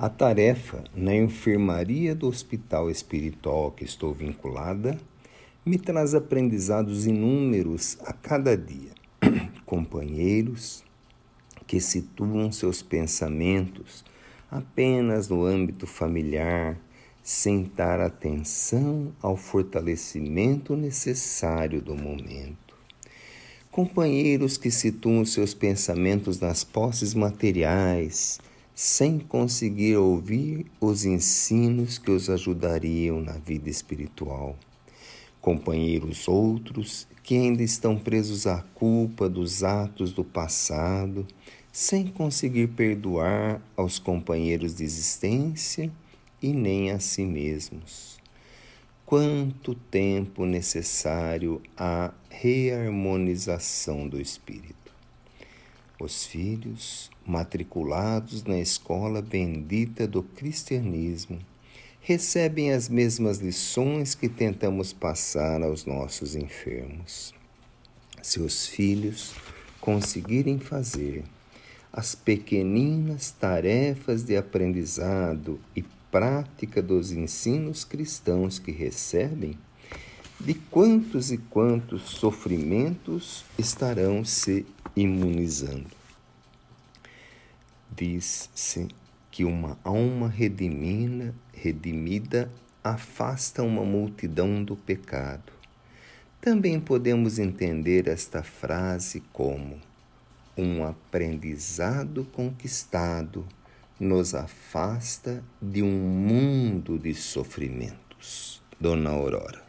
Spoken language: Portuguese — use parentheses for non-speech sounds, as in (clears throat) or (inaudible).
A tarefa na enfermaria do hospital espiritual que estou vinculada me traz aprendizados inúmeros a cada dia. (clears throat) Companheiros que situam seus pensamentos apenas no âmbito familiar, sem dar atenção ao fortalecimento necessário do momento. Companheiros que situam seus pensamentos nas posses materiais, sem conseguir ouvir os ensinos que os ajudariam na vida espiritual. Companheiros outros que ainda estão presos à culpa dos atos do passado, sem conseguir perdoar aos companheiros de existência e nem a si mesmos. Quanto tempo necessário à reharmonização do espírito? Os filhos, matriculados na escola bendita do cristianismo, recebem as mesmas lições que tentamos passar aos nossos enfermos. Seus filhos conseguirem fazer as pequeninas tarefas de aprendizado e prática dos ensinos cristãos que recebem, de quantos e quantos sofrimentos estarão se imunizando. Diz-se que uma alma redimina, redimida afasta uma multidão do pecado. Também podemos entender esta frase como um aprendizado conquistado nos afasta de um mundo de sofrimentos. Dona Aurora.